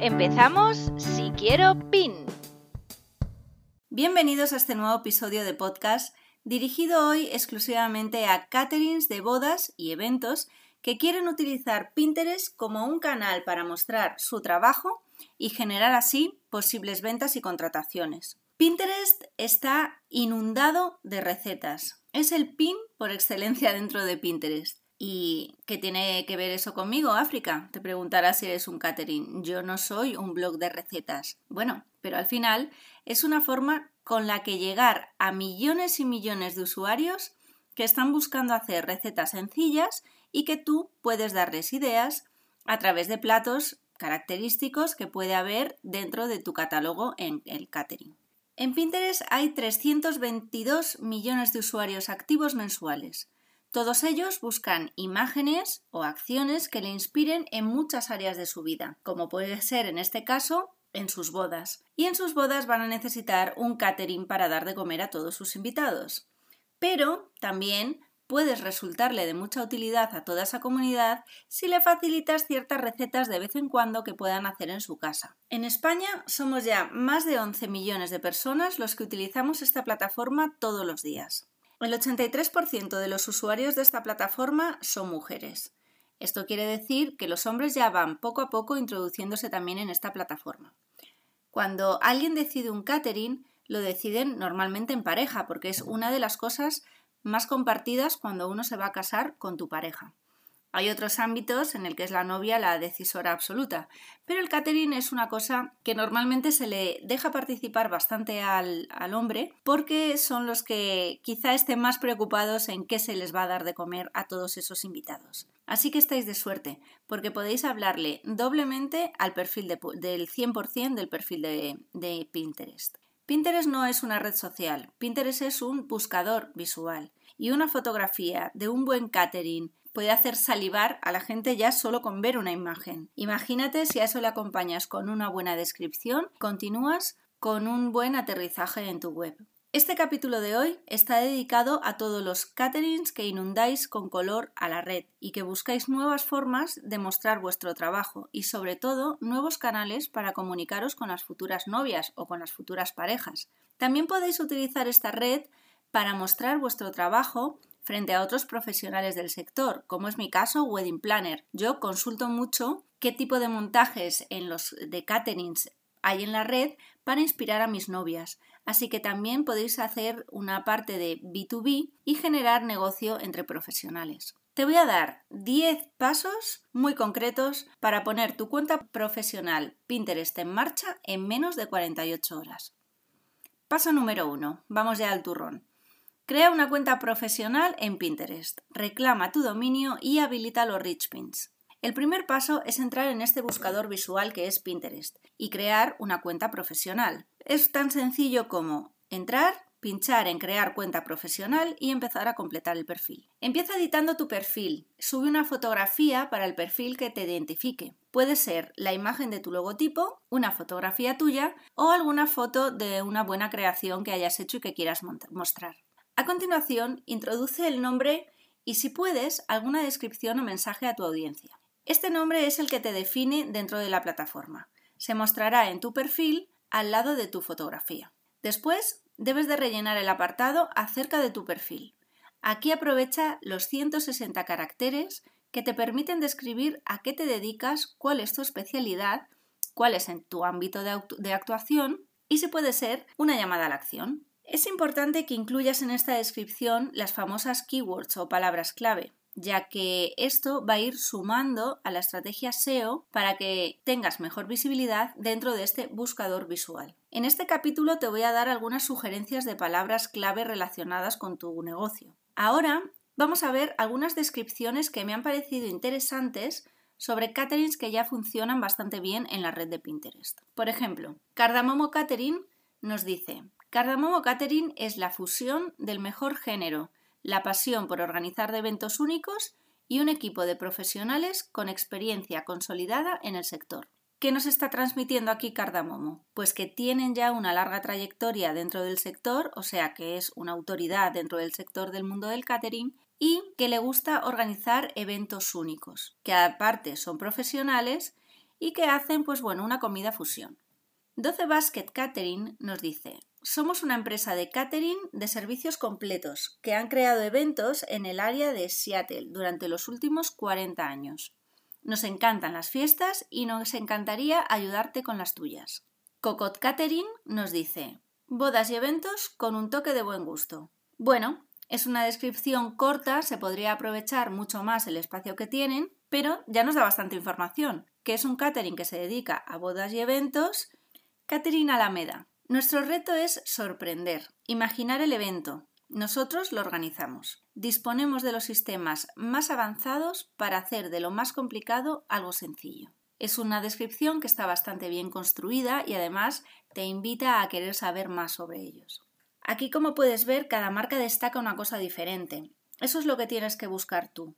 Empezamos Si Quiero PIN. Bienvenidos a este nuevo episodio de podcast dirigido hoy exclusivamente a caterings de bodas y eventos que quieren utilizar Pinterest como un canal para mostrar su trabajo y generar así posibles ventas y contrataciones. Pinterest está inundado de recetas. Es el pin por excelencia dentro de Pinterest. ¿Y qué tiene que ver eso conmigo, África? Te preguntarás si eres un catering. Yo no soy un blog de recetas. Bueno, pero al final es una forma con la que llegar a millones y millones de usuarios que están buscando hacer recetas sencillas y que tú puedes darles ideas a través de platos característicos que puede haber dentro de tu catálogo en el catering. En Pinterest hay 322 millones de usuarios activos mensuales. Todos ellos buscan imágenes o acciones que le inspiren en muchas áreas de su vida, como puede ser en este caso en sus bodas. Y en sus bodas van a necesitar un catering para dar de comer a todos sus invitados. Pero también puedes resultarle de mucha utilidad a toda esa comunidad si le facilitas ciertas recetas de vez en cuando que puedan hacer en su casa. En España somos ya más de 11 millones de personas los que utilizamos esta plataforma todos los días. El 83% de los usuarios de esta plataforma son mujeres. Esto quiere decir que los hombres ya van poco a poco introduciéndose también en esta plataforma. Cuando alguien decide un catering, lo deciden normalmente en pareja, porque es una de las cosas más compartidas cuando uno se va a casar con tu pareja. Hay otros ámbitos en el que es la novia la decisora absoluta, pero el catering es una cosa que normalmente se le deja participar bastante al, al, hombre porque son los que quizá estén más preocupados en qué se les va a dar de comer a todos esos invitados. Así que estáis de suerte, porque podéis hablarle doblemente al perfil del 100% del perfil de, de Pinterest. Pinterest no es una red social, Pinterest es un buscador visual y una fotografía de un buen catering puede hacer salivar a la gente ya solo con ver una imagen. Imagínate si a eso le acompañas con una buena descripción, continúas con un buen aterrizaje en tu web. Este capítulo de hoy está dedicado a todos los caterings que inundáis con color a la red y que buscáis nuevas formas de mostrar vuestro trabajo y sobre todo nuevos canales para comunicaros con las futuras novias o con las futuras parejas. También podéis utilizar esta red para mostrar vuestro trabajo frente a otros profesionales del sector, como es mi caso, Wedding Planner. Yo consulto mucho qué tipo de montajes en los de caterings hay en la red para inspirar a mis novias. Así que también podéis hacer una parte de B2B y generar negocio entre profesionales. Te voy a dar 10 pasos muy concretos para poner tu cuenta profesional Pinterest en marcha en menos de 48 horas. Paso número 1. Vamos ya al turrón. Crea una cuenta profesional en Pinterest, reclama tu dominio y habilita los rich pins. El primer paso es entrar en este buscador visual que es Pinterest y crear una cuenta profesional. Es tan sencillo como entrar, pinchar en crear cuenta profesional y empezar a completar el perfil. Empieza editando tu perfil, sube una fotografía para el perfil que te identifique. Puede ser la imagen de tu logotipo, una fotografía tuya o alguna foto de una buena creación que hayas hecho y que quieras mostrar. A continuación, introduce el nombre y, si puedes, alguna descripción o mensaje a tu audiencia. Este nombre es el que te define dentro de la plataforma. Se mostrará en tu perfil al lado de tu fotografía. Después, debes de rellenar el apartado acerca de tu perfil. Aquí aprovecha los 160 caracteres que te permiten describir a qué te dedicas, cuál es tu especialidad, cuál es en tu ámbito de, actuación y si puede ser una llamada a la acción. Es importante que incluyas en esta descripción las famosas keywords o palabras clave, ya que esto va a ir sumando a la estrategia SEO para que tengas mejor visibilidad dentro de este buscador visual. En este capítulo te voy a dar algunas sugerencias de palabras clave relacionadas con tu negocio. Ahora vamos a ver algunas descripciones que me han parecido interesantes sobre caterings que ya funcionan bastante bien en la red de Pinterest. Por ejemplo, Cardamomo Catering nos dice, Cardamomo Catering es la fusión del mejor género, la pasión por organizar eventos únicos y un equipo de profesionales con experiencia consolidada en el sector. ¿Qué nos está transmitiendo aquí Cardamomo? Pues que tienen ya una larga trayectoria dentro del sector, o sea que es una autoridad dentro del sector del mundo del catering y que le gusta organizar eventos únicos, que aparte son profesionales y que hacen pues bueno, una comida fusión. 12 Basket Catering nos dice, somos una empresa de catering de servicios completos que han creado eventos en el área de Seattle durante los últimos 40 años. Nos encantan las fiestas y nos encantaría ayudarte con las tuyas. Cocot Catering nos dice, bodas y eventos con un toque de buen gusto. Bueno, es una descripción corta, se podría aprovechar mucho más el espacio que tienen, pero ya nos da bastante información, que es un catering que se dedica a bodas y eventos. Catering Alameda. Nuestro reto es sorprender, imaginar el evento. Nosotros lo organizamos. Disponemos de los sistemas más avanzados para hacer de lo más complicado algo sencillo. Es una descripción que está bastante bien construida y además te invita a querer saber más sobre ellos. Aquí, como puedes ver, cada marca destaca una cosa diferente. Eso es lo que tienes que buscar tú.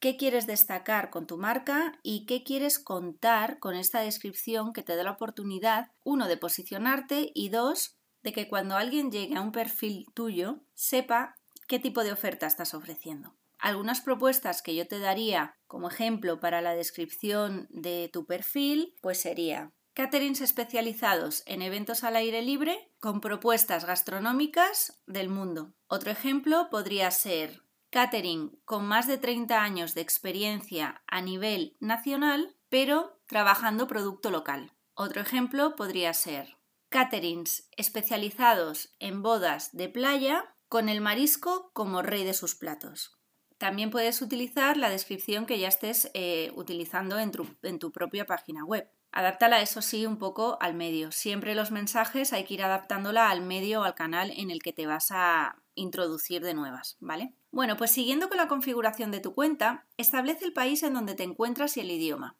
¿Qué quieres destacar con tu marca y qué quieres contar con esta descripción que te da la oportunidad, uno, de posicionarte y dos, de que cuando alguien llegue a un perfil tuyo sepa qué tipo de oferta estás ofreciendo? Algunas propuestas que yo te daría como ejemplo para la descripción de tu perfil, pues sería Caterings especializados en eventos al aire libre con propuestas gastronómicas del mundo. Otro ejemplo podría ser catering con más de 30 años de experiencia a nivel nacional, pero trabajando producto local. Otro ejemplo podría ser caterings especializados en bodas de playa con el marisco como rey de sus platos. También puedes utilizar la descripción que ya estés eh, utilizando en tu propia página web. Adáptala, eso sí, un poco al medio. Siempre los mensajes hay que ir adaptándola al medio o al canal en el que te vas a introducir de nuevas, ¿vale? Bueno, pues siguiendo con la configuración de tu cuenta, establece el país en donde te encuentras y el idioma.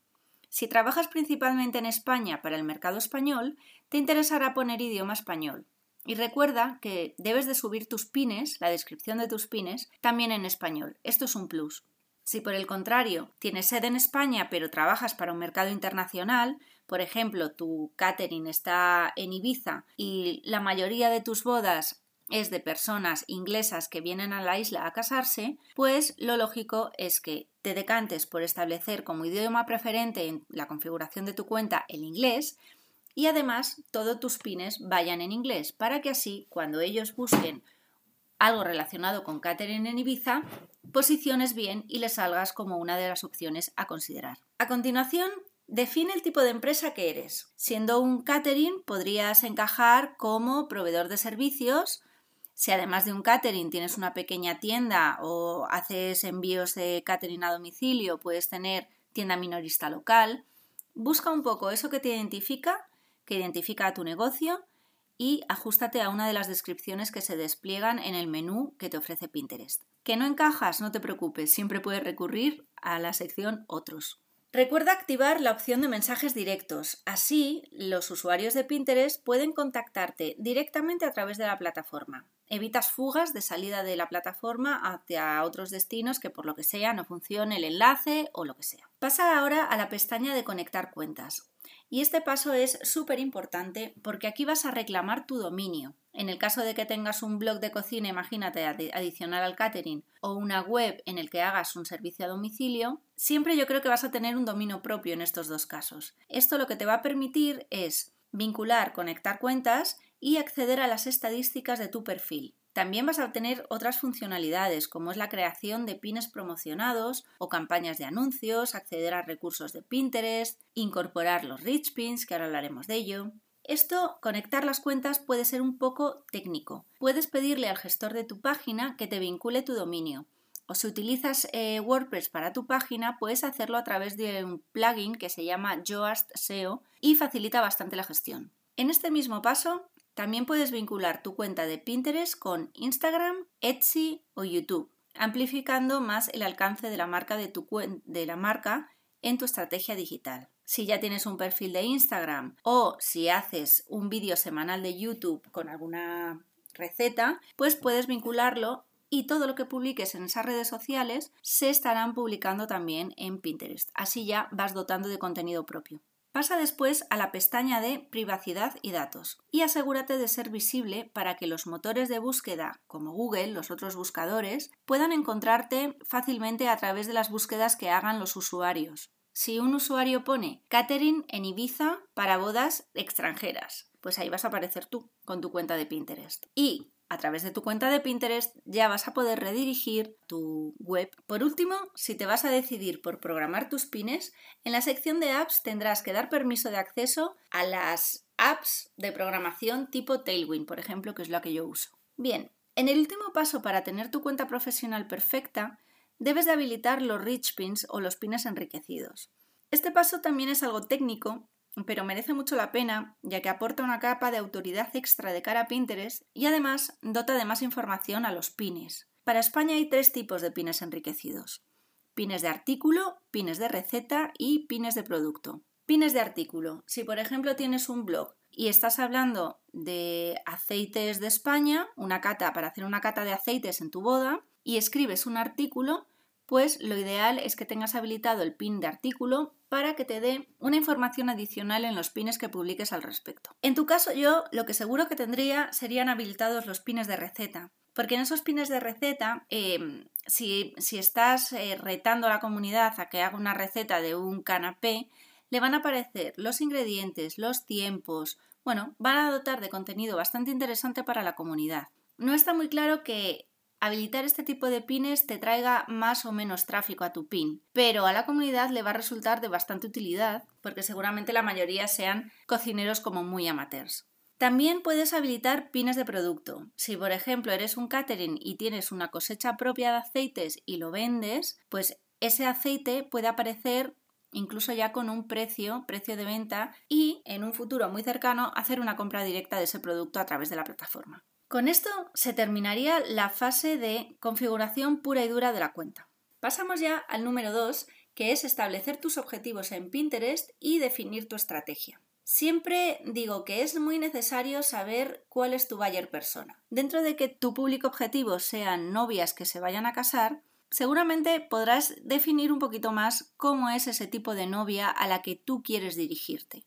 Si trabajas principalmente en España para el mercado español, te interesará poner idioma español. Y recuerda que debes de subir tus pines, la descripción de tus pines, también en español. Esto es un plus. Si por el contrario tienes sede en España pero trabajas para un mercado internacional, por ejemplo, tu catering está en Ibiza y la mayoría de tus bodas es de personas inglesas que vienen a la isla a casarse, pues lo lógico es que te decantes por establecer como idioma preferente en la configuración de tu cuenta el inglés y además todos tus pines vayan en inglés para que así cuando ellos busquen algo relacionado con catering en Ibiza, posiciones bien y le salgas como una de las opciones a considerar. A continuación, define el tipo de empresa que eres. Siendo un catering, podrías encajar como proveedor de servicios. Si además de un catering tienes una pequeña tienda o haces envíos de catering a domicilio, puedes tener tienda minorista local. Busca un poco eso que te identifica, que identifica a tu negocio y ajustate a una de las descripciones que se despliegan en el menú que te ofrece Pinterest. ¿Que no encajas? No te preocupes, siempre puedes recurrir a la sección Otros. Recuerda activar la opción de mensajes directos. Así, los usuarios de Pinterest pueden contactarte directamente a través de la plataforma. Evitas fugas de salida de la plataforma hacia otros destinos que por lo que sea no funcione el enlace o lo que sea. Pasa ahora a la pestaña de conectar cuentas. Y este paso es súper importante porque aquí vas a reclamar tu dominio. En el caso de que tengas un blog de cocina, imagínate, adicional al catering, o una web en el que hagas un servicio a domicilio, siempre yo creo que vas a tener un dominio propio en estos dos casos. Esto lo que te va a permitir es vincular, conectar cuentas y acceder a las estadísticas de tu perfil. También vas a tener otras funcionalidades como es la creación de pines promocionados o campañas de anuncios, acceder a recursos de Pinterest, incorporar los rich pins, que ahora hablaremos de ello. Esto, conectar las cuentas puede ser un poco técnico. Puedes pedirle al gestor de tu página que te vincule tu dominio. O si utilizas eh, WordPress para tu página, puedes hacerlo a través de un plugin que se llama Yoast SEO y facilita bastante la gestión. En este mismo paso, también puedes vincular tu cuenta de Pinterest con Instagram, Etsy o YouTube, amplificando más el alcance de la marca de, tu de la marca en tu estrategia digital. Si ya tienes un perfil de Instagram o si haces un vídeo semanal de YouTube con alguna receta, pues puedes vincularlo y todo lo que publiques en esas redes sociales se estarán publicando también en Pinterest. Así ya vas dotando de contenido propio. Pasa después a la pestaña de Privacidad y datos y asegúrate de ser visible para que los motores de búsqueda, como Google, los otros buscadores, puedan encontrarte fácilmente a través de las búsquedas que hagan los usuarios. Si un usuario pone catering en Ibiza para bodas extranjeras, pues ahí vas a aparecer tú con tu cuenta de Pinterest. Y a través de tu cuenta de Pinterest ya vas a poder redirigir tu web. Por último, si te vas a decidir por programar tus pines, en la sección de apps tendrás que dar permiso de acceso a las apps de programación tipo Tailwind, por ejemplo, que es la que yo uso. Bien, en el último paso para tener tu cuenta profesional perfecta, debes de habilitar los rich pins o los pines enriquecidos. Este paso también es algo técnico pero merece mucho la pena ya que aporta una capa de autoridad extra de cara a Pinterest y además dota de más información a los pines. Para España hay tres tipos de pines enriquecidos. Pines de artículo, pines de receta y pines de producto. Pines de artículo. Si por ejemplo tienes un blog y estás hablando de aceites de España, una cata para hacer una cata de aceites en tu boda, y escribes un artículo, pues lo ideal es que tengas habilitado el pin de artículo para que te dé una información adicional en los pines que publiques al respecto. En tu caso yo lo que seguro que tendría serían habilitados los pines de receta, porque en esos pines de receta, em, si, estás eh, retando a la comunidad a que haga una receta de un canapé, le van a aparecer los ingredientes, los tiempos, bueno, van a dotar de contenido bastante interesante para la comunidad. No está muy claro que habilitar este tipo de pines te traiga más o menos tráfico a tu pin, pero a la comunidad le va a resultar de bastante utilidad porque seguramente la mayoría sean cocineros como muy amateurs. También puedes habilitar pines de producto. Si por ejemplo eres un catering y tienes una cosecha propia de aceites y lo vendes, pues ese aceite puede aparecer incluso ya con un precio, precio de venta y en un futuro muy cercano hacer una compra directa de ese producto a través de la plataforma. Con esto se terminaría la fase de configuración pura y dura de la cuenta. Pasamos ya al número 2, que es establecer tus objetivos en Pinterest y definir tu estrategia. Siempre digo que es muy necesario saber cuál es tu buyer persona. Dentro de que tu público objetivo sean novias que se vayan a casar, seguramente podrás definir un poquito más cómo es ese tipo de novia a la que tú quieres dirigirte.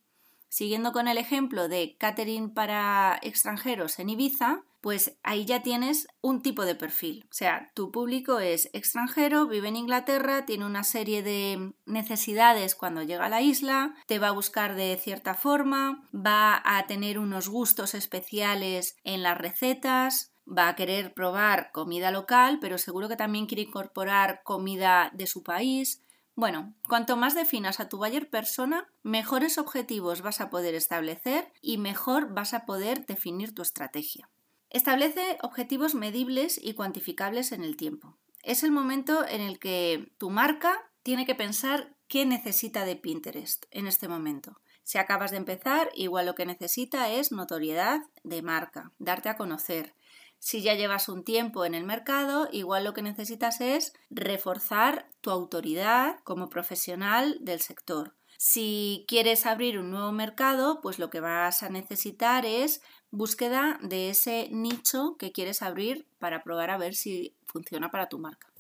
Siguiendo con el ejemplo de catering para extranjeros en Ibiza, pues ahí ya tienes un tipo de perfil. O sea, tu público es extranjero, vive en Inglaterra, tiene una serie de necesidades cuando llega a la isla, te va a buscar de cierta forma, va a tener unos gustos especiales en las recetas, va a querer probar comida local, pero seguro que también quiere incorporar comida de su país. Bueno, cuanto más definas a tu buyer persona, mejores objetivos vas a poder establecer y mejor vas a poder definir tu estrategia. Establece objetivos medibles y cuantificables en el tiempo. Es el momento en el que tu marca tiene que pensar qué necesita de Pinterest en este momento. Si acabas de empezar, igual lo que necesita es notoriedad de marca, darte a conocer. Si ya llevas un tiempo en el mercado, igual lo que necesitas es reforzar tu autoridad como profesional del sector. Si quieres abrir un nuevo mercado, pues lo que vas a necesitar es búsqueda de ese nicho que quieres abrir para probar a ver si funciona para tu marca.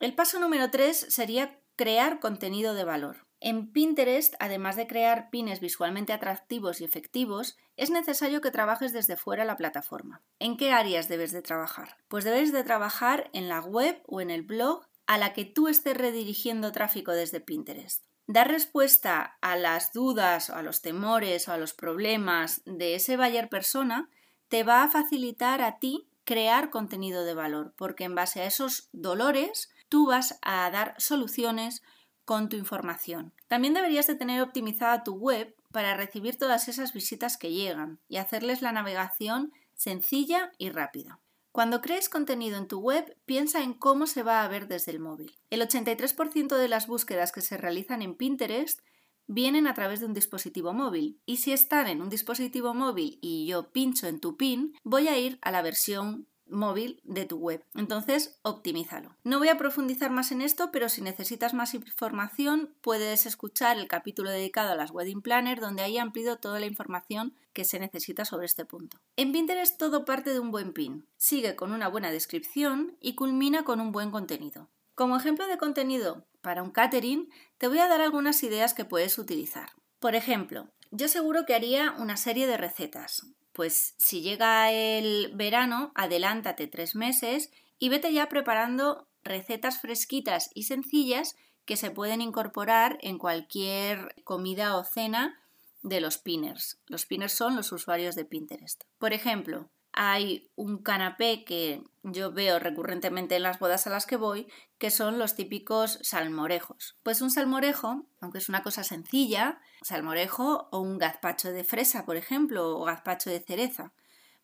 El paso número 3 sería crear contenido de valor. En Pinterest, además de crear pines visualmente atractivos y efectivos, es necesario que trabajes desde fuera la plataforma. ¿En qué áreas debes de trabajar? Pues debes de trabajar en la web o en el blog a la que tú estés redirigiendo tráfico desde Pinterest. Dar respuesta a las dudas o a los temores o a los problemas de ese buyer persona te va a facilitar a ti crear contenido de valor, porque en base a esos dolores tú vas a dar soluciones con tu información. También deberías de tener optimizada tu web para recibir todas esas visitas que llegan y hacerles la navegación sencilla y rápida. Cuando crees contenido en tu web, piensa en cómo se va a ver desde el móvil. El 83% de las búsquedas que se realizan en Pinterest vienen a través de un dispositivo móvil. Y si están en un dispositivo móvil y yo pincho en tu pin, voy a ir a la versión móvil de tu web. Entonces, optimízalo. No voy a profundizar más en esto, pero si necesitas más información, puedes escuchar el capítulo dedicado a las wedding planner, donde ahí ampliado toda la información que se necesita sobre este punto. En Pinterest todo parte de un buen pin, sigue con una buena descripción y culmina con un buen contenido. Como ejemplo de contenido para un catering, te voy a dar algunas ideas que puedes utilizar. Por ejemplo, yo seguro que haría una serie de recetas. Pues si llega el verano, adelántate tres meses y vete ya preparando recetas fresquitas y sencillas que se pueden incorporar en cualquier comida o cena de los pinners. Los pinners son los usuarios de Pinterest. Por ejemplo, hay un canapé que yo veo recurrentemente en las bodas a las que voy, que son los típicos salmorejos. Pues un salmorejo, aunque es una cosa sencilla, salmorejo o un gazpacho de fresa, por ejemplo, o gazpacho de cereza.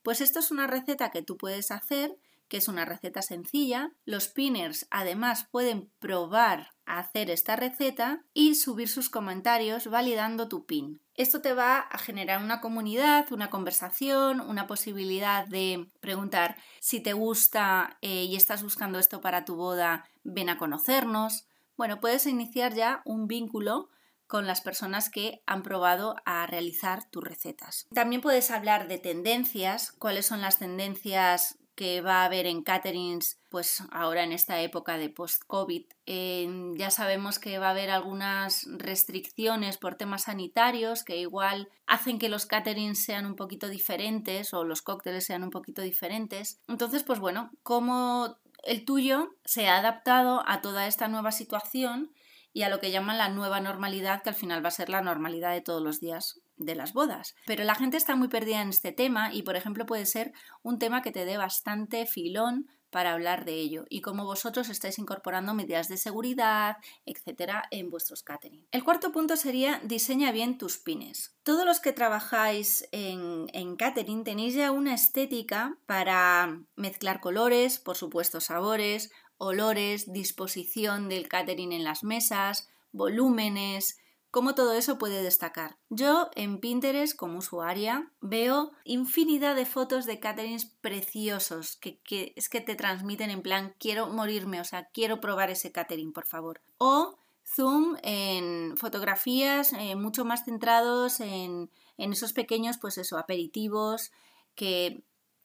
Pues esto es una receta que tú puedes hacer que es una receta sencilla. Los pinners además pueden probar hacer esta receta y subir sus comentarios validando tu pin. Esto te va a generar una comunidad, una conversación, una posibilidad de preguntar si te gusta eh, y estás buscando esto para tu boda, ven a conocernos. Bueno, puedes iniciar ya un vínculo con las personas que han probado a realizar tus recetas. También puedes hablar de tendencias, cuáles son las tendencias que va a haber en caterings, pues ahora en esta época de post-COVID. ya sabemos que va a haber algunas restricciones por temas sanitarios que igual hacen que los caterings sean un poquito diferentes o los cócteles sean un poquito diferentes. Entonces, pues bueno, cómo el tuyo se ha adaptado a toda esta nueva situación y a lo que llaman la nueva normalidad, que al final va a ser la normalidad de todos los días de las bodas. Pero la gente está muy perdida en este tema y, por ejemplo, puede ser un tema que te dé bastante filón para hablar de ello y cómo vosotros estáis incorporando medidas de seguridad, etcétera, en vuestros catering. El cuarto punto sería diseña bien tus pines. Todos los que trabajáis en, en catering tenéis ya una estética para mezclar colores, por supuesto sabores, olores, disposición del catering en las mesas, volúmenes, cómo todo eso puede destacar. Yo en Pinterest como usuaria veo infinidad de fotos de caterings preciosos que, es que te transmiten en plan quiero morirme, o sea, quiero probar ese catering, por favor. O zoom en fotografías eh, mucho más centrados en, en esos pequeños, pues eso, aperitivos que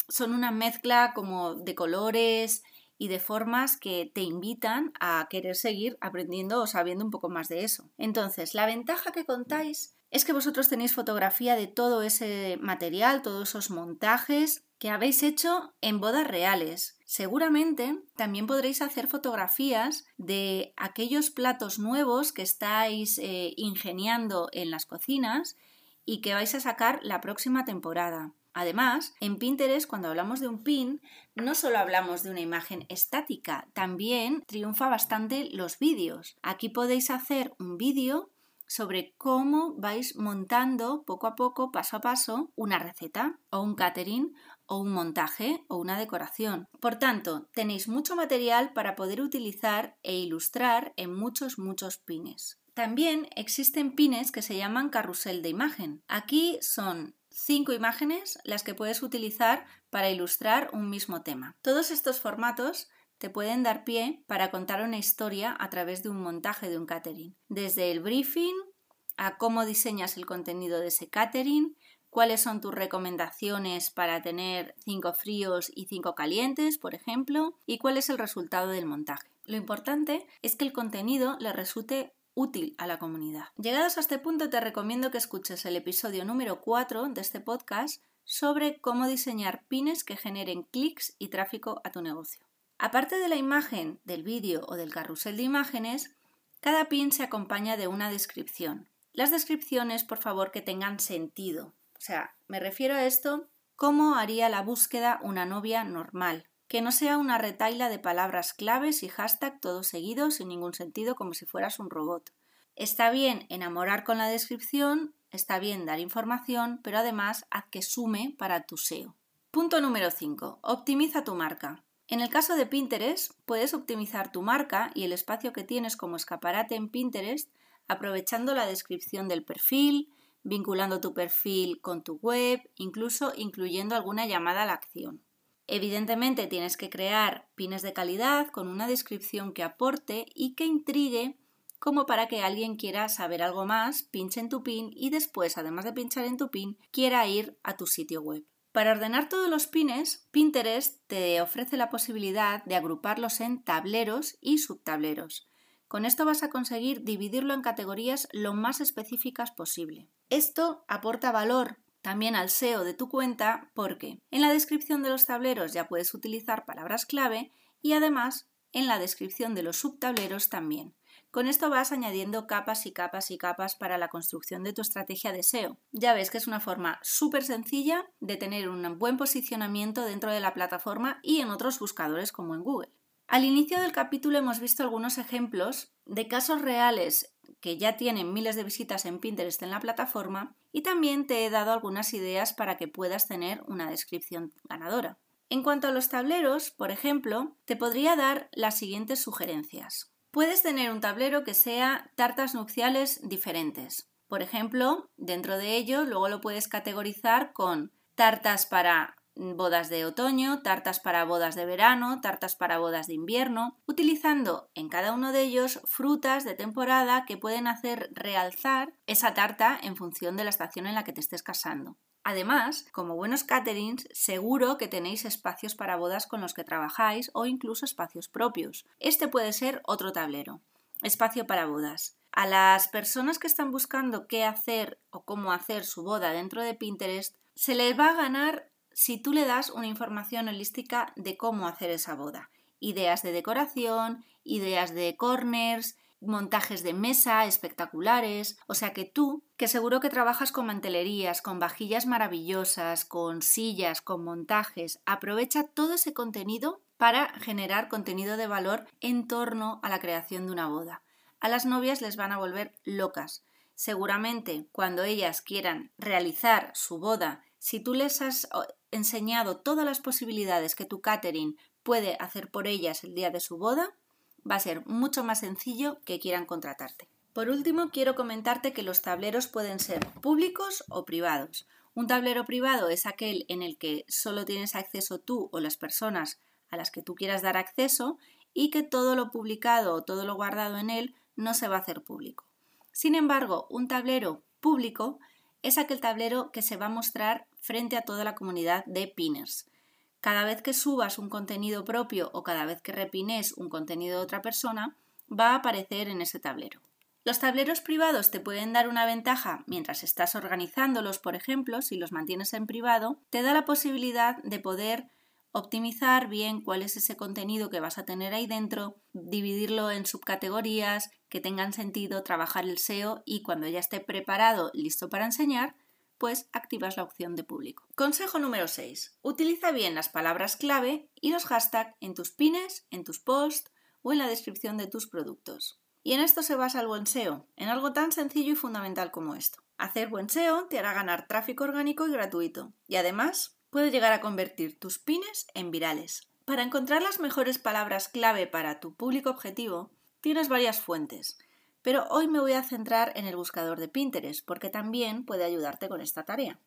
son una mezcla como de colores, y de formas que te invitan a querer seguir aprendiendo o sabiendo un poco más de eso. Entonces, la ventaja que contáis es que vosotros tenéis fotografía de todo ese material, todos esos montajes que habéis hecho en bodas reales. Seguramente también podréis hacer fotografías de aquellos platos nuevos que estáis eh, ingeniando en las cocinas y que vais a sacar la próxima temporada. Además, en Pinterest, cuando hablamos de un pin, no solo hablamos de una imagen estática, también triunfa bastante los vídeos. Aquí podéis hacer un vídeo sobre cómo vais montando poco a poco, paso a paso, una receta o un catering o un montaje o una decoración. Por tanto, tenéis mucho material para poder utilizar e ilustrar en muchos, muchos pines. También existen pines que se llaman carrusel de imagen. Aquí son cinco imágenes las que puedes utilizar para ilustrar un mismo tema. Todos estos formatos te pueden dar pie para contar una historia a través de un montaje de un catering, desde el briefing a cómo diseñas el contenido de ese catering, cuáles son tus recomendaciones para tener cinco fríos y cinco calientes, por ejemplo, y cuál es el resultado del montaje. Lo importante es que el contenido le resulte útil a la comunidad. Llegados a este punto te recomiendo que escuches el episodio número 4 de este podcast sobre cómo diseñar pines que generen clics y tráfico a tu negocio. Aparte de la imagen, del vídeo o del carrusel de imágenes, cada pin se acompaña de una descripción. Las descripciones, por favor, que tengan sentido. O sea, me refiero a esto, cómo haría la búsqueda una novia normal, que no sea una retaila de palabras claves y hashtag todo seguido sin ningún sentido como si fueras un robot. Está bien enamorar con la descripción, está bien dar información, pero además haz que sume para tu SEO. Punto número 5. Optimiza tu marca. En el caso de Pinterest, puedes optimizar tu marca y el espacio que tienes como escaparate en Pinterest aprovechando la descripción del perfil, vinculando tu perfil con tu web, incluso incluyendo alguna llamada a la acción. Evidentemente tienes que crear pines de calidad con una descripción que aporte y que intrigue como para que alguien quiera saber algo más, pinche en tu pin y después, además de pinchar en tu pin, quiera ir a tu sitio web. Para ordenar todos los pines, Pinterest te ofrece la posibilidad de agruparlos en tableros y subtableros. Con esto vas a conseguir dividirlo en categorías lo más específicas posible. Esto aporta valor también al SEO de tu cuenta porque en la descripción de los tableros ya puedes utilizar palabras clave y además en la descripción de los subtableros también. Con esto vas añadiendo capas y capas y capas para la construcción de tu estrategia de SEO. Ya ves que es una forma súper sencilla de tener un buen posicionamiento dentro de la plataforma y en otros buscadores como en Google. Al inicio del capítulo hemos visto algunos ejemplos de casos reales que ya tienen miles de visitas en Pinterest en la plataforma y también te he dado algunas ideas para que puedas tener una descripción ganadora. En cuanto a los tableros, por ejemplo, te podría dar las siguientes sugerencias. Puedes tener un tablero que sea tartas nupciales diferentes. Por ejemplo, dentro de ello luego lo puedes categorizar con tartas para bodas de otoño, tartas para bodas de verano, tartas para bodas de invierno, utilizando en cada uno de ellos frutas de temporada que pueden hacer realzar esa tarta en función de la estación en la que te estés casando. Además, como buenos caterings, seguro que tenéis espacios para bodas con los que trabajáis o incluso espacios propios. Este puede ser otro tablero. Espacio para bodas. A las personas que están buscando qué hacer o cómo hacer su boda dentro de Pinterest, se les va a ganar si tú le das una información holística de cómo hacer esa boda. Ideas de decoración, ideas de corners, montajes de mesa espectaculares, o sea que tú, que seguro que trabajas con mantelerías, con vajillas maravillosas, con sillas, con montajes, aprovecha todo ese contenido para generar contenido de valor en torno a la creación de una boda. A las novias les van a volver locas. Seguramente cuando ellas quieran realizar su boda, si tú les has enseñado todas las posibilidades que tu catering puede hacer por ellas el día de su boda, va a ser mucho más sencillo que quieran contratarte. Por último, quiero comentarte que los tableros pueden ser públicos o privados. Un tablero privado es aquel en el que solo tienes acceso tú o las personas a las que tú quieras dar acceso y que todo lo publicado o todo lo guardado en él no se va a hacer público. Sin embargo, un tablero público es aquel tablero que se va a mostrar frente a toda la comunidad de pinners. Cada vez que subas un contenido propio o cada vez que repines un contenido de otra persona, va a aparecer en ese tablero. Los tableros privados te pueden dar una ventaja mientras estás organizándolos, por ejemplo, si los mantienes en privado, te da la posibilidad de poder optimizar bien cuál es ese contenido que vas a tener ahí dentro, dividirlo en subcategorías que tengan sentido, trabajar el SEO y cuando ya esté preparado, listo para enseñar, pues activas la opción de público. Consejo número 6. Utiliza bien las palabras clave y los hashtags en tus pines, en tus posts o en la descripción de tus productos. Y en esto se basa el buen SEO, en algo tan sencillo y fundamental como esto. Hacer buen SEO te hará ganar tráfico orgánico y gratuito, y además puede llegar a convertir tus pines en virales. Para encontrar las mejores palabras clave para tu público objetivo, tienes varias fuentes, pero hoy me voy a centrar en el buscador de Pinterest porque también puede ayudarte con esta tarea.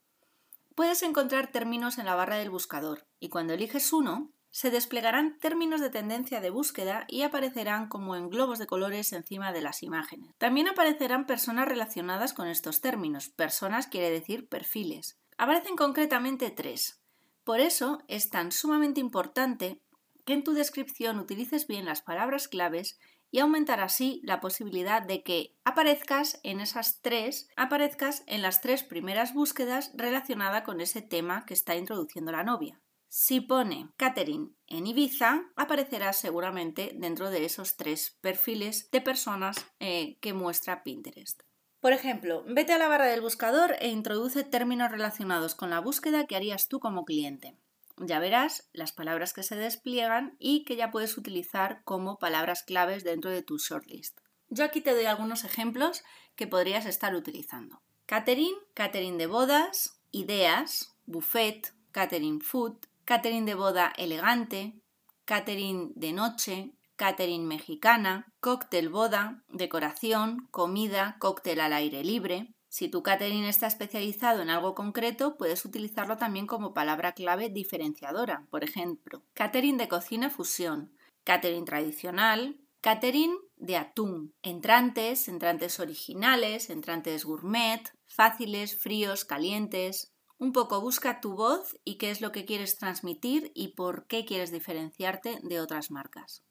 Puedes encontrar términos en la barra del buscador y cuando eliges uno, se desplegarán términos de tendencia de búsqueda y aparecerán como en globos de colores encima de las imágenes. También aparecerán personas relacionadas con estos términos. Personas quiere decir perfiles. Aparecen concretamente tres. Por eso es tan sumamente importante que en tu descripción utilices bien las palabras claves y aumentar así la posibilidad de que aparezcas en esas tres, aparezcas en las tres primeras búsquedas relacionadas con ese tema que está introduciendo la novia. Si pone Catherine en Ibiza, aparecerá seguramente dentro de esos tres perfiles de personas eh, que muestra Pinterest. Por ejemplo, vete a la barra del buscador e introduce términos relacionados con la búsqueda que harías tú como cliente ya verás las palabras que se despliegan y que ya puedes utilizar como palabras claves dentro de tu shortlist. Yo aquí te doy algunos ejemplos que podrías estar utilizando. Catering, catering de bodas, ideas, buffet, catering food, catering de boda elegante, catering de noche, catering mexicana, cóctel boda, decoración, comida, cóctel al aire libre, Si tu catering está especializado en algo concreto, puedes utilizarlo también como palabra clave diferenciadora. Por ejemplo, catering de cocina fusión, catering tradicional, catering de atún, entrantes, entrantes originales, entrantes gourmet, fáciles, fríos, calientes. Un poco busca tu voz y qué es lo que quieres transmitir y por qué quieres diferenciarte de otras marcas.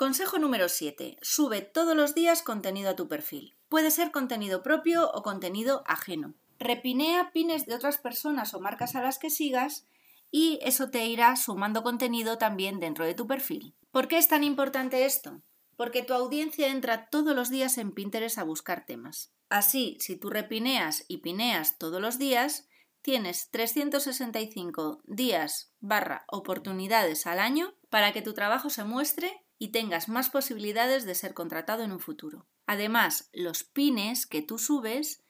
Consejo número 7. Sube todos los días contenido a tu perfil. Puede ser contenido propio o contenido ajeno. Repinea pines de otras personas o marcas a las que sigas y eso te irá sumando contenido también dentro de tu perfil. ¿Por qué es tan importante esto? Porque tu audiencia entra todos los días en Pinterest a buscar temas. Así, si tú repineas y pineas todos los días, tienes 365 días barra oportunidades al año para que tu trabajo se muestre y tengas más posibilidades de ser contratado en un futuro. Además, los pines que tú subes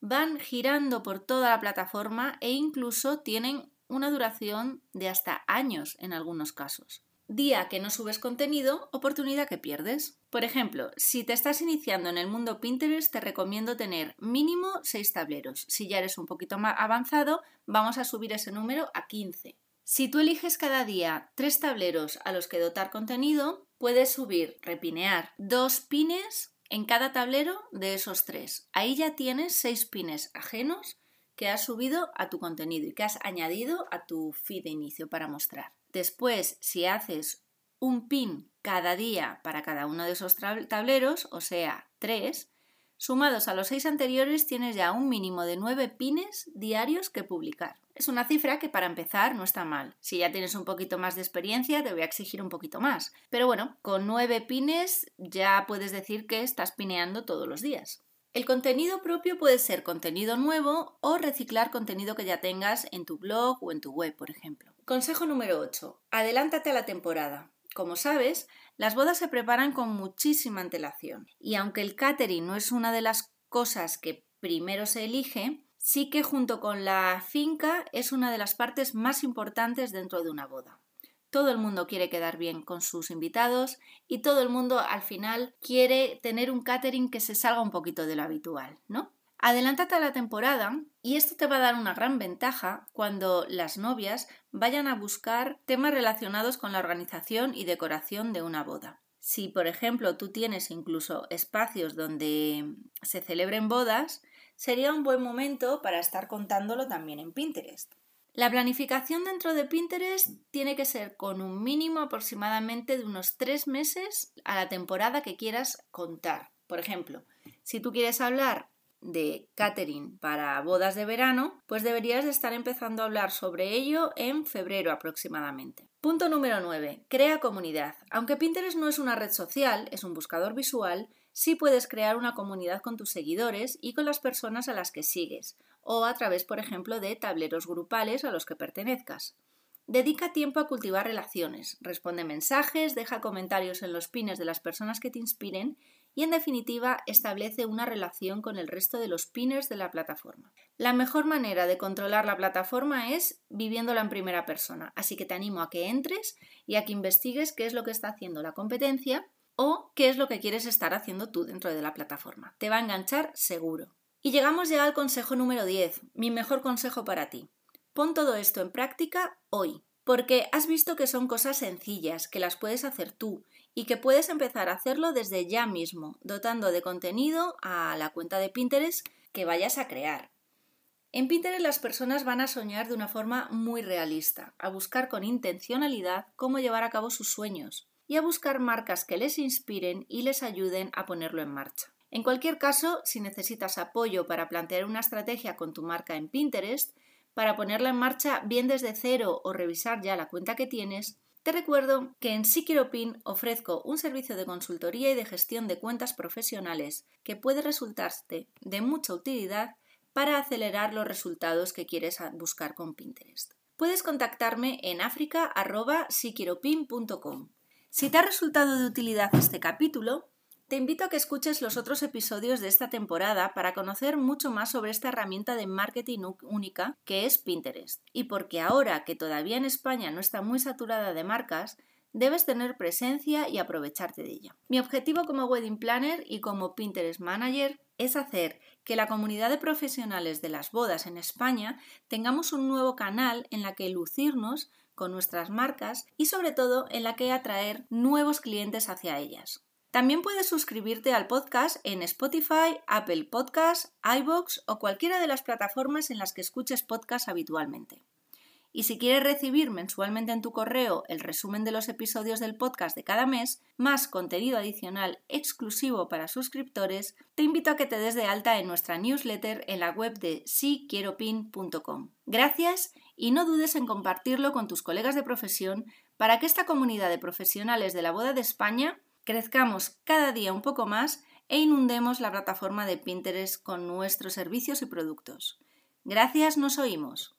van girando por toda la plataforma e incluso tienen una duración de hasta años en algunos casos. Día que no subes contenido, oportunidad que pierdes. Por ejemplo, si te estás iniciando en el mundo Pinterest, te recomiendo tener mínimo 6 tableros. Si ya eres un poquito más avanzado, vamos a subir ese número a 15. Si tú eliges cada día tres tableros a los que dotar contenido, puedes subir, repinear, dos pines en cada tablero de esos tres. Ahí ya tienes seis pines ajenos que has subido a tu contenido y que has añadido a tu feed de inicio para mostrar. Después, si haces un pin cada día para cada uno de esos tableros, o sea, tres, sumados a los seis anteriores tienes ya un mínimo de nueve pines diarios que publicar. Es una cifra que para empezar no está mal. Si ya tienes un poquito más de experiencia, te voy a exigir un poquito más. Pero bueno, con nueve pines ya puedes decir que estás pineando todos los días. El contenido propio puede ser contenido nuevo o reciclar contenido que ya tengas en tu blog o en tu web, por ejemplo. Consejo número 8. Adelántate a la temporada. Como sabes, las bodas se preparan con muchísima antelación y aunque el catering no es una de las cosas que primero se elige, sí que junto con la finca es una de las partes más importantes dentro de una boda todo el mundo quiere quedar bien con sus invitados y todo el mundo al final quiere tener un catering que se salga un poquito de lo habitual, ¿no? Adelántate a la temporada y esto te va a dar una gran ventaja cuando las novias vayan a buscar temas relacionados con la organización y decoración de una boda. Si, por ejemplo, tú tienes incluso espacios donde se celebren bodas, sería un buen momento para estar contándolo también en Pinterest. La planificación dentro de Pinterest tiene que ser con un mínimo aproximadamente de unos tres meses a la temporada que quieras contar. Por ejemplo, si tú quieres hablar de catering para bodas de verano, pues deberías de estar empezando a hablar sobre ello en febrero aproximadamente. Punto número 9. Crea comunidad. Aunque Pinterest no es una red social, es un buscador visual, sí puedes crear una comunidad con tus seguidores y con las personas a las que sigues, o a través, por ejemplo, de tableros grupales a los que pertenezcas. Dedica tiempo a cultivar relaciones, responde mensajes, deja comentarios en los pines de las personas que te inspiren y, en definitiva, establece una relación con el resto de los pinners de la plataforma. La mejor manera de controlar la plataforma es viviéndola en primera persona, así que te animo a que entres y a que investigues qué es lo que está haciendo la competencia o qué es lo que quieres estar haciendo tú dentro de la plataforma. Te va a enganchar seguro. Y llegamos ya al consejo número 10, mi mejor consejo para ti. Pon todo esto en práctica hoy, porque has visto que son cosas sencillas, que las puedes hacer tú y que puedes empezar a hacerlo desde ya mismo, dotando de contenido a la cuenta de Pinterest que vayas a crear. En Pinterest las personas van a soñar de una forma muy realista, a buscar con intencionalidad cómo llevar a cabo sus sueños y a buscar marcas que les inspiren y les ayuden a ponerlo en marcha. En cualquier caso, si necesitas apoyo para plantear una estrategia con tu marca en Pinterest, para ponerla en marcha bien desde cero o revisar ya la cuenta que tienes, te recuerdo que en Pin ofrezco un servicio de consultoría y de gestión de cuentas profesionales que puede resultarte de mucha utilidad para acelerar los resultados que quieres buscar con Pinterest. Puedes contactarme en africa.siquieropin.com. Si te ha resultado de utilidad este capítulo, te invito a que escuches los otros episodios de esta temporada para conocer mucho más sobre esta herramienta de marketing única que es Pinterest. Y porque ahora que todavía en España no está muy saturada de marcas, debes tener presencia y aprovecharte de ella. Mi objetivo como wedding planner y como Pinterest manager es hacer que la comunidad de profesionales de las bodas en España tengamos un nuevo canal en la que lucirnos con nuestras marcas y sobre todo en la que atraer nuevos clientes hacia ellas. También puedes suscribirte al podcast en Spotify, Apple Podcasts, iBox o cualquiera de las plataformas en las que escuches podcast habitualmente. Y si quieres recibir mensualmente en tu correo el resumen de los episodios del podcast de cada mes, más contenido adicional exclusivo para suscriptores, te invito a que te des de alta en nuestra newsletter en la web de siquieropin.com. Gracias y no dudes en compartirlo con tus colegas de profesión para que esta comunidad de profesionales de la boda de España crezcamos cada día un poco más e inundemos la plataforma de Pinterest con nuestros servicios y productos. Gracias, nos oímos.